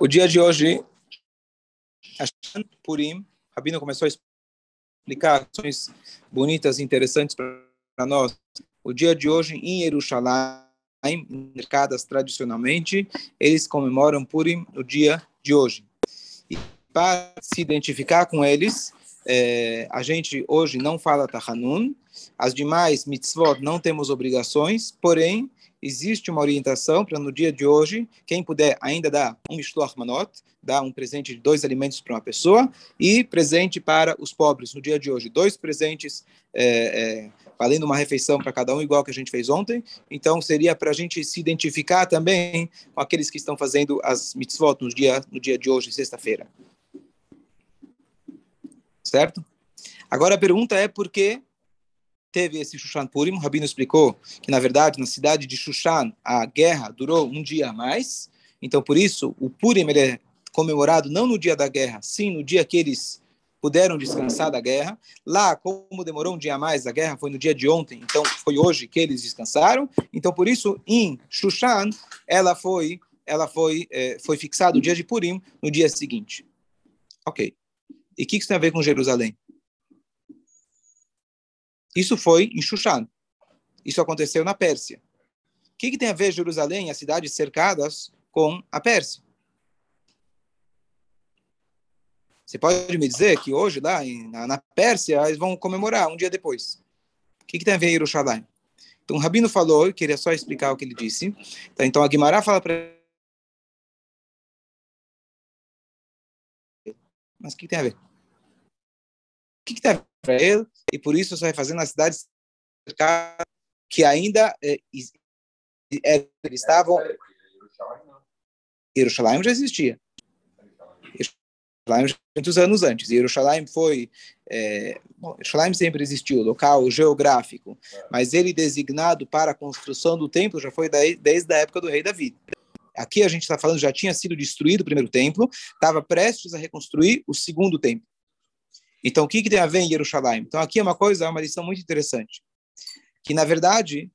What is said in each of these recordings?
O dia de hoje, Purim, Rabino começou a explicar ações bonitas e interessantes para nós. O dia de hoje, em Jerusalém, mercadas tradicionalmente, eles comemoram Purim no dia de hoje. E para se identificar com eles, é, a gente hoje não fala Tahanun, as demais mitzvot não temos obrigações, porém, existe uma orientação para no dia de hoje, quem puder ainda dar um mishloach manot, dar um presente de dois alimentos para uma pessoa, e presente para os pobres no dia de hoje. Dois presentes, é, é, valendo uma refeição para cada um, igual que a gente fez ontem. Então, seria para a gente se identificar também com aqueles que estão fazendo as mitzvot no dia, no dia de hoje, sexta-feira. Certo? Agora a pergunta é por que teve esse Shushan Purim, o Rabino explicou que, na verdade, na cidade de Shushan, a guerra durou um dia a mais, então, por isso, o Purim é comemorado não no dia da guerra, sim no dia que eles puderam descansar da guerra. Lá, como demorou um dia a mais, a guerra foi no dia de ontem, então foi hoje que eles descansaram. Então, por isso, em Shushan, ela foi, ela foi, é, foi fixado o dia de Purim no dia seguinte. Ok. E o que isso tem a ver com Jerusalém? Isso foi em Shushan. Isso aconteceu na Pérsia. O que, que tem a ver Jerusalém, as cidades cercadas, com a Pérsia? Você pode me dizer que hoje, lá na, Pérsia, eles vão comemorar um dia depois. O que, que tem a ver Jerusalém? Então, o Rabino falou, eu queria só explicar o que ele disse. Tá, então, a Guimarães fala para Mas o que, que tem a ver? O que, que tem a ver e por isso vai fazer nas cidades que ainda é, é, estavam. Jerusalém já existia. Jerusalém muitos anos antes. Jerusalém foi. É, sempre existiu, local geográfico, mas ele designado para a construção do templo já foi daí, desde a época do rei Davi. Aqui a gente está falando já tinha sido destruído o primeiro templo, estava prestes a reconstruir o segundo templo. Então, o que, que tem a ver em Jerusalém? Então, aqui é uma coisa, uma lição muito interessante. Que, na verdade,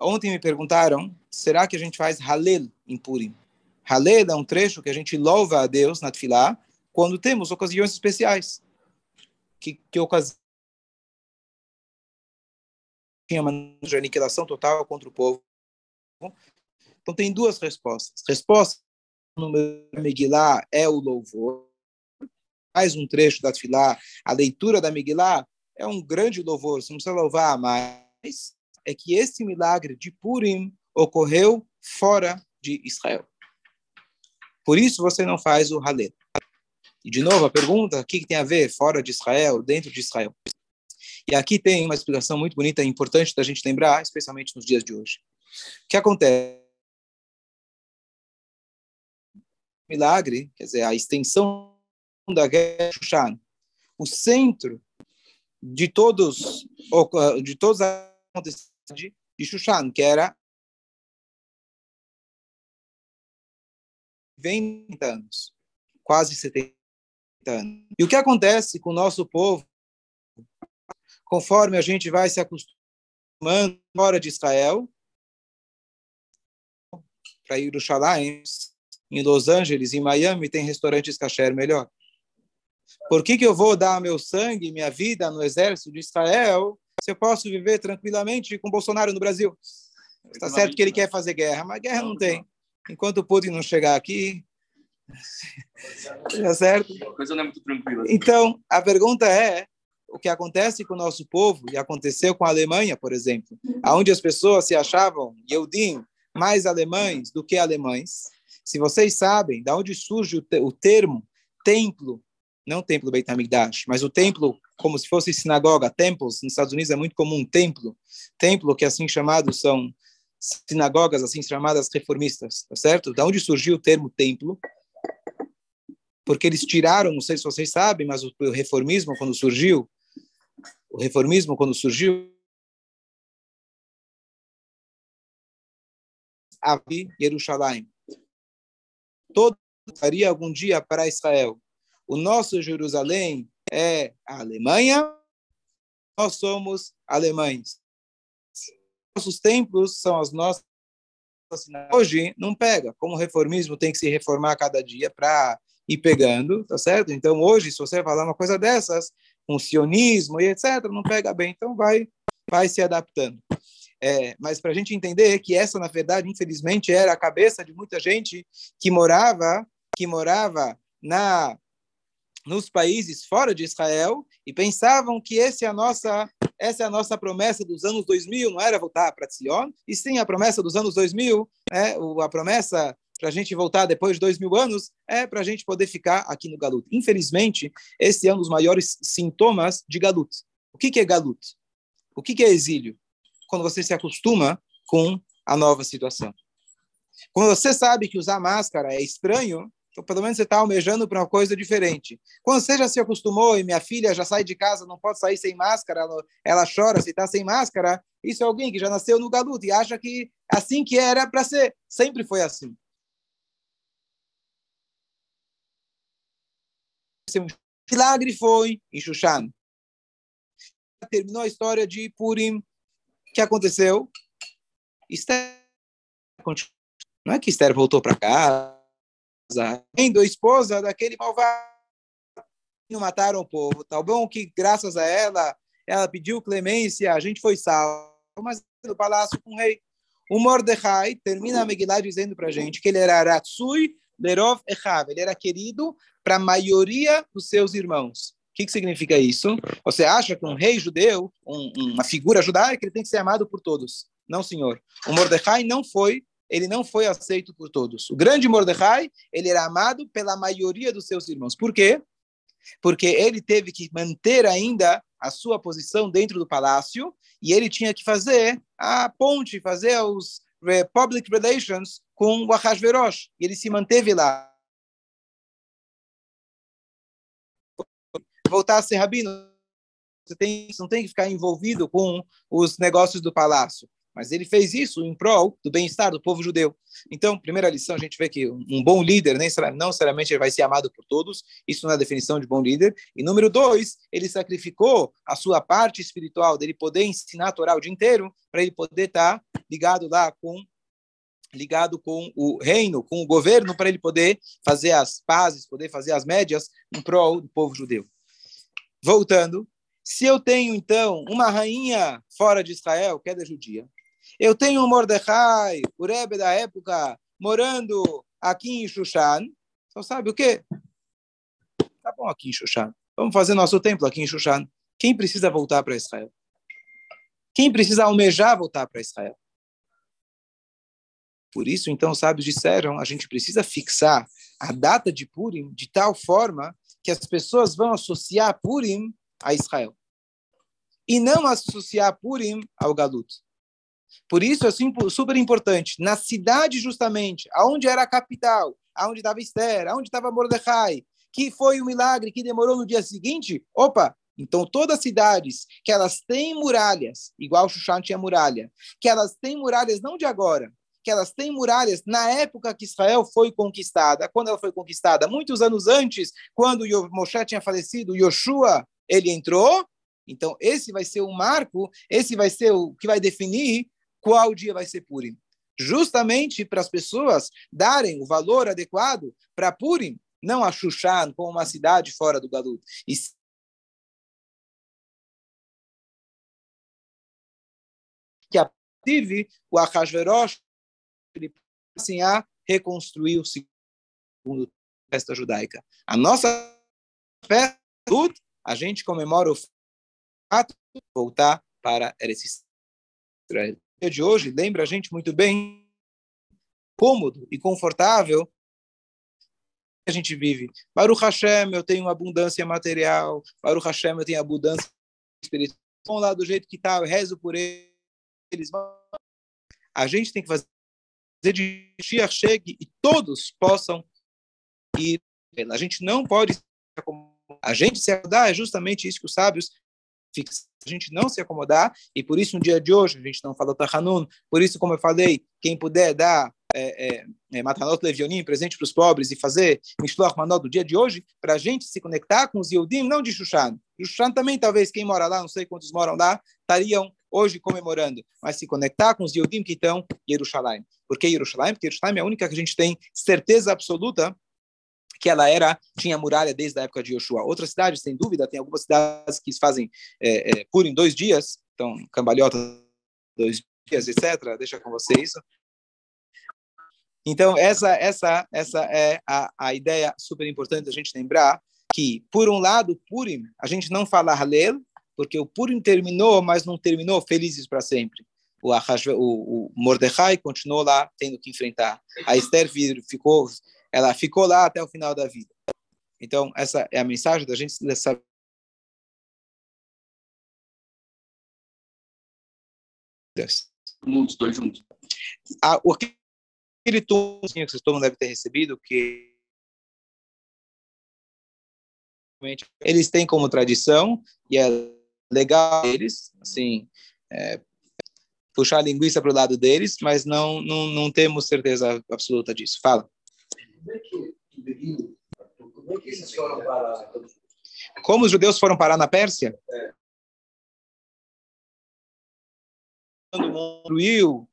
ontem me perguntaram, será que a gente faz Halel em Purim? Halel é um trecho que a gente louva a Deus na Tfilá quando temos ocasiões especiais. Que, que ocasião tinha uma aniquilação total contra o povo. Então, tem duas respostas. Resposta no Megillah é o louvor, mais um trecho da Tfilá, a leitura da Megillah, é um grande louvor, você não precisa louvar mais, é que esse milagre de Purim ocorreu fora de Israel. Por isso você não faz o Halel. E de novo a pergunta, o que, tem a ver fora de Israel, dentro de Israel? E aqui tem uma explicação muito bonita e importante da gente lembrar, especialmente nos dias de hoje. O que acontece? Milagre, quer dizer, a extensão da guerra Shushan. O centro de todos de todos os acontecimentos de Shushan, que era 20 anos, quase 70 anos. E o que acontece com o nosso povo, conforme a gente vai se acostumando fora de Israel, para Jerusalém, em Los Angeles, em Miami, tem restaurantes kasher melhor. Por que, que eu vou dar meu sangue, minha vida no exército de Israel, se eu posso viver tranquilamente com Bolsonaro no Brasil? Está certo que ele quer fazer guerra, mas guerra não tem. Enquanto o Putin não chegar aqui, está certo? A coisa não é muito tranquila. Então, a pergunta é, o que acontece com o nosso povo, e aconteceu com a Alemanha, por exemplo, onde as pessoas se achavam, Yehudim, mais alemães do que alemães. Se vocês sabem de onde surge o, termo templo não o templo Beit HaMikdash, mas o templo como se fosse sinagoga, templos, nos Estados Unidos é muito comum, templo, templo que assim chamados são sinagogas assim chamadas reformistas, tá certo? Da onde surgiu o termo templo? Porque eles tiraram, não sei se vocês sabem, mas o, reformismo quando surgiu, o reformismo quando surgiu, Abi Jerusalém. Todo faria algum dia para Israel o nosso Jerusalém é a Alemanha, nós somos alemães. Nossos templos são as nossas hoje não pega. Como o reformismo tem que se reformar cada dia para ir pegando, tá certo? Então hoje, se você falar uma coisa dessas, um sionismo e etc., não pega bem. Então vai, vai se adaptando. É, mas para a gente entender que essa, na verdade, infelizmente, era a cabeça de muita gente que morava, que morava na nos países fora de Israel e pensavam que essa é a nossa essa é a nossa promessa dos anos 2000, não era voltar para Sion, e sim a promessa dos anos 2000, é, a promessa para a gente voltar depois de dois mil anos, é para a gente poder ficar aqui no Galut. Infelizmente, esse é um dos maiores sintomas de Galut. O que, que é Galut? O que, que é exílio? Quando você se acostuma com a nova situação. Quando você sabe que usar máscara é estranho, então, pelo menos você está almejando para uma coisa diferente. Quando você já se acostumou e minha filha já sai de casa, não pode sair sem máscara, ela, ela chora se está sem máscara, isso é alguém que já nasceu no galuto e acha que assim que era para ser. Sempre foi assim. Milagre foi em Shushan. Terminou a história de Purim. O que aconteceu? Esther não é que Esther voltou para cá, sendo esposa daquele malvado. Mataram o povo. Tá bom que, graças a ela, ela pediu clemência, a gente foi salvo, mas no palácio com o rei. O Mordecai termina a Megillah dizendo para a gente que ele era Ratsui Lerov Echav, ele era querido para a maioria dos seus irmãos. O que, que significa isso? Você acha que um rei judeu, um, uma figura judaica, ele tem que ser amado por todos? Não, senhor. O Mordecai não foi ele não foi aceito por todos. O grande Mordecai, ele era amado pela maioria dos seus irmãos. Por quê? Porque ele teve que manter ainda a sua posição dentro do palácio e ele tinha que fazer a ponte, fazer os eh, public relations com o Ahasverosh. E ele se manteve lá. Voltar a ser rabino, você tem, não tem que ficar envolvido com os negócios do palácio. Mas ele fez isso em prol do bem-estar do povo judeu. Então, primeira lição, a gente vê que um bom líder, nem, não necessariamente ele vai ser amado por todos, isso não é definição de bom líder. E número dois, ele sacrificou a sua parte espiritual, dele poder ensinar a Torá o dia inteiro, para ele poder estar tá ligado lá com ligado com o reino, com o governo, para ele poder fazer as pazes, poder fazer as médias em prol do povo judeu. Voltando, se eu tenho, então, uma rainha fora de Israel, que é da judia, eu tenho um Mordecai, o Rebbe da época, morando aqui em Shushan. Então, sabe o quê? Tá bom aqui em Shushan. Vamos fazer nosso templo aqui em Shushan. Quem precisa voltar para Israel? Quem precisa almejar voltar para Israel? Por isso, então, os sábios disseram, a gente precisa fixar a data de Purim de tal forma que as pessoas vão associar Purim a Israel. E não associar Purim ao Galut. Por isso é super importante, na cidade justamente, aonde era a capital, aonde estava Esther, aonde estava Mordecai, que foi o um milagre que demorou no dia seguinte, opa, então todas as cidades que elas têm muralhas, igual Shushan tinha muralha, que elas têm muralhas não de agora, que elas têm muralhas na época que Israel foi conquistada, quando ela foi conquistada, muitos anos antes, quando Moshe tinha falecido, Yoshua, ele entrou, então esse vai ser o marco, esse vai ser o que vai definir qual dia vai ser Purim. Justamente para as pessoas darem o valor adequado para Purim, não a Shushan como uma cidade fora do Galut. E que a tive o Ahasverosh ele assim a reconstruir o segundo festa judaica. A nossa festa a gente comemora o fato de voltar para Israel de hoje lembra a gente muito bem cômodo e confortável a gente vive. Baruch Hashem, eu tenho abundância material. Baruch Hashem, eu tenho abundância espiritual. Vão lá do jeito que está, eu rezo por eles. A gente tem que fazer de dia chegue e todos possam ir. A gente não pode a gente se ajudar é justamente isso que os sábios a gente não se acomodar, e por isso no dia de hoje a gente não fala Tahanun, por isso, como eu falei, quem puder dar é, é, é, Matanot Levionim, presente para os pobres, e fazer Mishloach Manot do dia de hoje, para a gente se conectar com os Yehudim, não de Shushan. Shushan também, talvez, quem mora lá, não sei quantos moram lá, estariam hoje comemorando, mas se conectar com os Yehudim que estão em Jerusalém. Por que Jerusalém? Porque Jerusalém é a única que a gente tem certeza absoluta que ela era tinha muralha desde a época de Yoshua. Outras cidades, sem dúvida, tem algumas cidades que fazem é, é, em dois dias, então cambalhota dois dias, etc. Deixa com você isso. Então essa essa essa é a, a ideia super importante a gente lembrar que por um lado Purim a gente não fala Halel porque o Purim terminou, mas não terminou felizes para sempre. O, o Mordecai continuou lá tendo que enfrentar. A Esther ficou ela ficou lá até o final da vida. Então, essa é a mensagem da gente saber. Muitos dois juntos. Ah, o espírito que vocês todo mundo deve ter recebido, que eles têm como tradição, e é legal eles, assim, é, puxar a linguiça para o lado deles, mas não, não, não temos certeza absoluta disso. Fala. Como é que, como é que eles foram parar? Como os judeus foram parar na Pérsia? É. Quando construiu,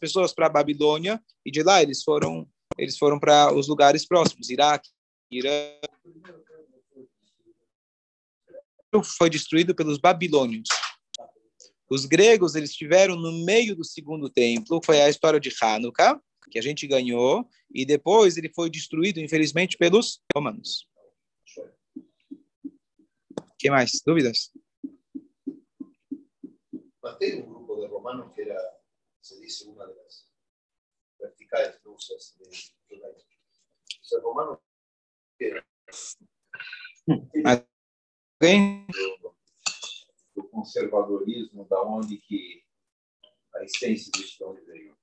pessoas para a Babilônia e de lá eles foram eles foram para os lugares próximos, Iraque, Irã. Foi destruído pelos babilônios. Os gregos eles estiveram no meio do segundo templo, foi a história de Hanukkah que a gente ganhou, e depois ele foi destruído, infelizmente, pelos romanos. que mais? Dúvidas? Mas tem um grupo de romanos que era, se diz, uma das verticais rusas de judaísmo. Os romanos Alguém? Do conservadorismo, da onde que a essência do Estado veio.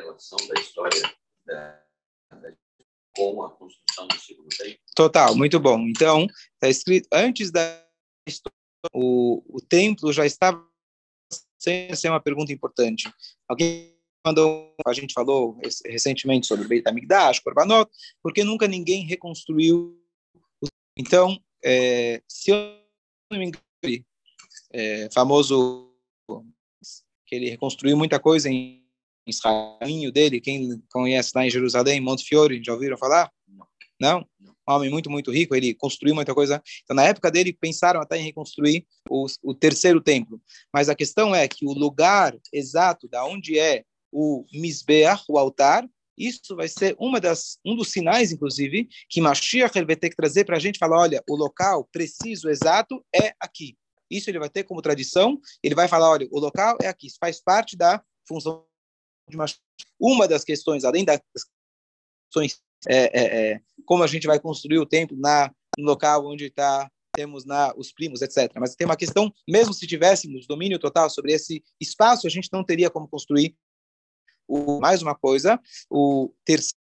Relação da história da, da, a construção do segundo templo? Total, muito bom. Então, está escrito, antes da história, o, o templo já estava sem ser uma pergunta importante. Alguém mandou, a gente falou recentemente sobre Beit HaMikdash, Korbanot, porque nunca ninguém reconstruiu. Então, é, se eu não me engano, é, famoso que ele reconstruiu muita coisa em Israel dele, quem conhece lá em Jerusalém, Monte Fiore, já ouviram falar? Não? Um homem muito, muito rico, ele construiu muita coisa. Então, na época dele, pensaram até em reconstruir o, o terceiro templo. Mas a questão é que o lugar exato da onde é o Misbeach, o altar, isso vai ser uma das, um dos sinais, inclusive, que Mashiach ele vai ter que trazer para a gente falar, olha, o local preciso, exato, é aqui. Isso ele vai ter como tradição, ele vai falar, olha, o local é aqui, isso faz parte da função de Mashiach. Uma das questões, além das questões, é, é, é, como a gente vai construir o templo na, no local onde está temos na, os primos, etc. Mas tem uma questão, mesmo se tivéssemos domínio total sobre esse espaço, a gente não teria como construir o, mais uma coisa, o terceiro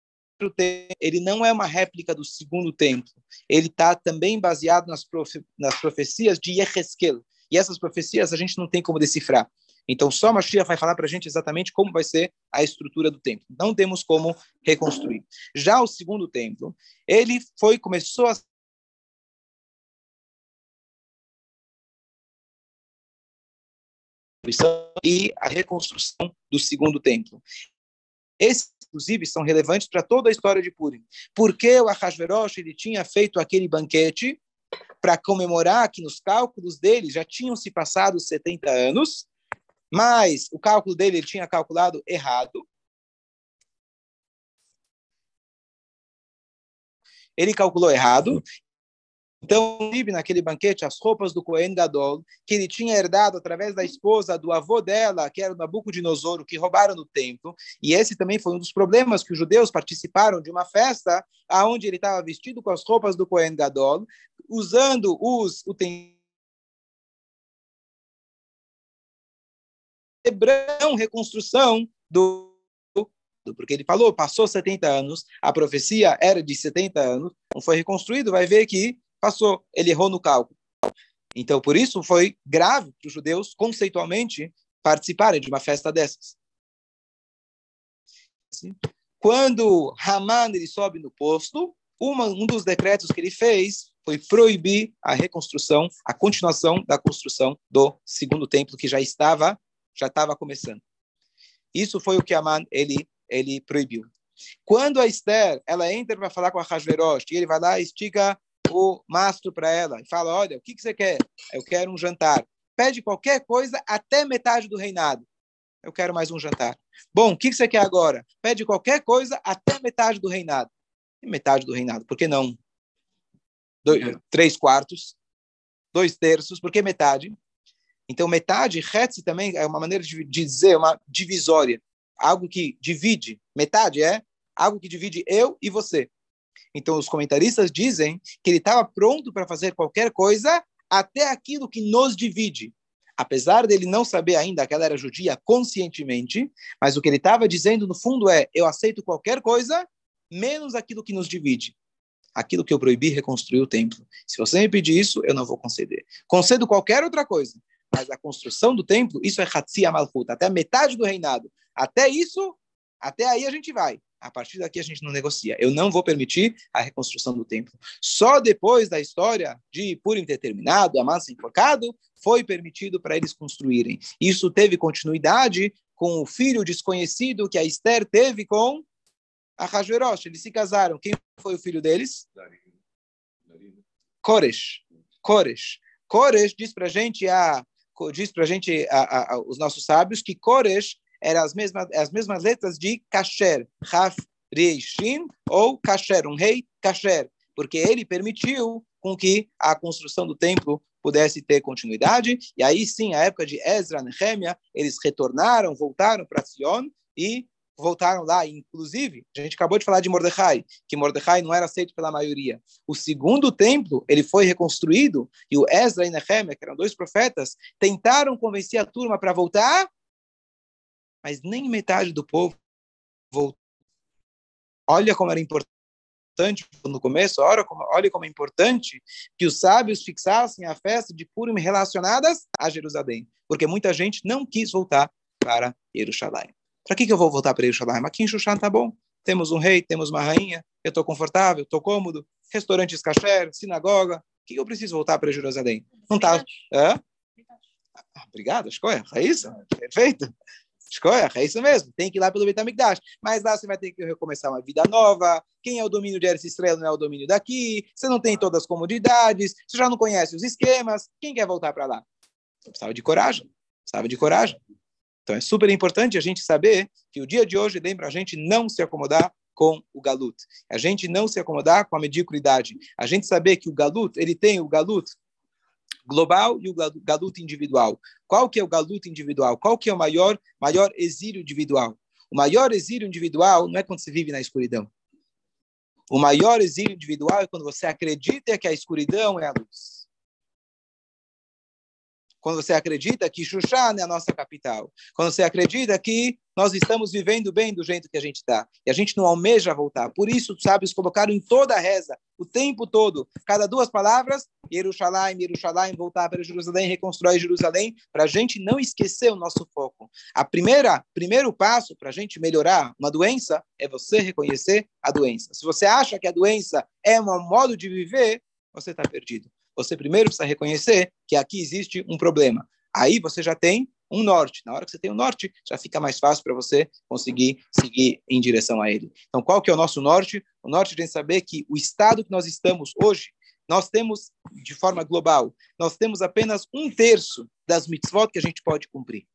ele não é uma réplica do segundo templo. Ele está também baseado nas, profe, nas profecias de Yeheskel. E essas profecias a gente não tem como decifrar. Então, só Mashiach vai falar para a gente exatamente como vai ser a estrutura do templo. Não temos como reconstruir. Já o segundo templo, ele foi começou a e a reconstrução do segundo templo. Esses, inclusive, são relevantes para toda a história de Purim. Porque o Ahasverosh ele tinha feito aquele banquete para comemorar que nos cálculos dele já tinham se passado 70 anos, mas o cálculo dele ele tinha calculado errado. Ele calculou errado. Então, naquele banquete, as roupas do Cohen Gadol, que ele tinha herdado através da esposa do avô dela, que era o Nabucodonosor, que roubaram no templo. E esse também foi um dos problemas que os judeus participaram de uma festa aonde ele estava vestido com as roupas do Cohen Gadol, usando os utensílios Hebrão, reconstrução do porque ele falou, passou 70 anos, a profecia era de 70 anos, não foi reconstruído, vai ver que passou, ele errou no cálculo. Então, por isso foi grave para os judeus, conceitualmente, participarem de uma festa dessas. Quando Haman ele sobe no posto, uma, um dos decretos que ele fez foi proibir a reconstrução, a continuação da construção do segundo templo que já estava já estava começando. Isso foi o que Aman ele ele proibiu. Quando a Esther ela entra para falar com a Hashverosh, e ele vai lá e estica o mastro para ela e fala: Olha, o que, que você quer? Eu quero um jantar. Pede qualquer coisa até metade do reinado. Eu quero mais um jantar. Bom, o que, que você quer agora? Pede qualquer coisa até metade do reinado. E metade do reinado, por que não? Dois, três quartos, dois terços, por que metade? Então, metade, Hetz também é uma maneira de dizer, uma divisória. Algo que divide. Metade é algo que divide eu e você. Então, os comentaristas dizem que ele estava pronto para fazer qualquer coisa, até aquilo que nos divide. Apesar dele não saber ainda que ela era judia conscientemente, mas o que ele estava dizendo no fundo é: eu aceito qualquer coisa, menos aquilo que nos divide. Aquilo que eu proibi reconstruir o templo. Se você me pedir isso, eu não vou conceder. Concedo qualquer outra coisa, mas a construção do templo, isso é Hatzi Amalhut, até a metade do reinado. Até isso, até aí a gente vai. A partir daqui a gente não negocia. Eu não vou permitir a reconstrução do templo. Só depois da história de Purim ter terminado, a massa enforcado, foi permitido para eles construírem. Isso teve continuidade com o filho desconhecido que a Esther teve com a Hashverosh. Eles se casaram. Quem foi o filho deles? Koresh. Koresh. Koresh diz para gente a diz para gente a, os nossos sábios que Koresh eram as mesmas, as mesmas letras de Kasher, Raf, Reishin, ou Kasher, um rei Kasher, porque ele permitiu com que a construção do templo pudesse ter continuidade, e aí sim, a época de Ezra, Nehemia, eles retornaram, voltaram para Sion e voltaram lá, inclusive, a gente acabou de falar de Mordecai, que Mordecai não era aceito pela maioria. O segundo templo, ele foi reconstruído, e o Ezra e Nehemia, que eram dois profetas, tentaram convencer a turma para voltar, mas nem metade do povo voltou. Olha como era importante no começo, olha como, olha como é importante que os sábios fixassem a festa de Purim relacionadas a Jerusalém, porque muita gente não quis voltar para Jerusalém. Para que, que eu vou voltar para Jerusalém? Aqui em Shushan tá bom. Temos um rei, temos uma rainha, eu estou confortável, estou cômodo, restaurantes kasher, sinagoga. O que, que eu preciso voltar para Jerusalém? Não tá? Hã? Ah, obrigado. É isso? Perfeito. É isso mesmo, tem que ir lá pelo Betamigdash. Mas lá você vai ter que recomeçar uma vida nova. Quem é o domínio de Eretz Estrela não é o domínio daqui. Você não tem todas as comodidades, você já não conhece os esquemas. Quem quer voltar para lá? Precisava de coragem. Precisava de coragem. Então é super importante a gente saber que o dia de hoje lembra a gente não se acomodar com o galut. A gente não se acomodar com a mediocridade. A gente saber que o galut, ele tem o galut global e o galuto individual. Qual que é o galuto individual? Qual que é o maior, maior exílio individual? O maior exílio individual não é quando você vive na escuridão. O maior exílio individual é quando você acredita que a escuridão é a luz quando você acredita que Xuxan é a nossa capital, quando você acredita que nós estamos vivendo bem do jeito que a gente está, e a gente não almeja voltar. Por isso, os sábios colocaram em toda a reza, o tempo todo, cada duas palavras, Jerusalém, Jerusalém, voltar para Jerusalém, reconstruir Jerusalém, para a gente não esquecer o nosso foco. A primeira, primeiro passo para a gente melhorar uma doença é você reconhecer a doença. Se você acha que a doença é um modo de viver, você está perdido você primeiro precisa reconhecer que aqui existe um problema. Aí você já tem um norte. Na hora que você tem o um norte, já fica mais fácil para você conseguir seguir em direção a ele. Então, qual que é o nosso norte? O norte é saber que o estado que nós estamos hoje, nós temos, de forma global, nós temos apenas um terço das mitzvot que a gente pode cumprir.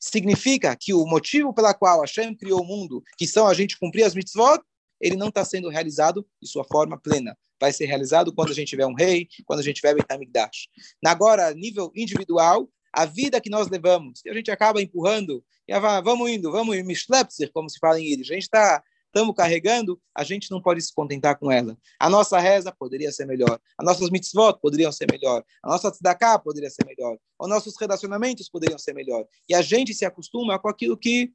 Significa que o motivo pela qual Hashem criou o mundo, que são a gente cumprir as mitzvot, ele não está sendo realizado de sua forma plena vai ser realizado quando a gente tiver um rei, quando a gente tiver Betamigdash. Agora, nível individual, a vida que nós levamos, e a gente acaba empurrando, e vamos indo, vamos Mishlepser, como se fala em Yiddish, a gente está estamos carregando, a gente não pode se contentar com ela. A nossa reza poderia ser melhor, as nossas mitzvot poderiam ser melhor, a nossa tzedakah poderia ser melhor, os nossos relacionamentos poderiam ser melhor. E a gente se acostuma com aquilo que,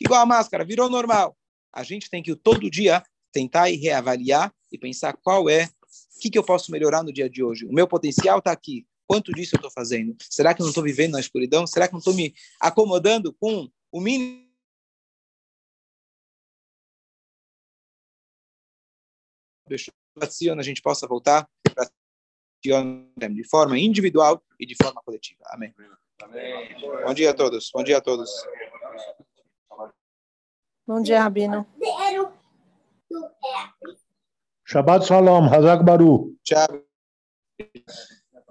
igual a máscara, virou normal. A gente tem que todo dia tentar e reavaliar e pensar qual é, o que, que eu posso melhorar no dia de hoje. O meu potencial está aqui. Quanto disso eu estou fazendo? Será que eu não estou vivendo na escuridão? Será que não estou me acomodando com o mínimo? a gente possa voltar para de forma individual e de forma coletiva. Amém. Amém. Bom dia a todos. Bom dia a todos. Bom dia, Rabino. شباب سلام حژ اکبرو چا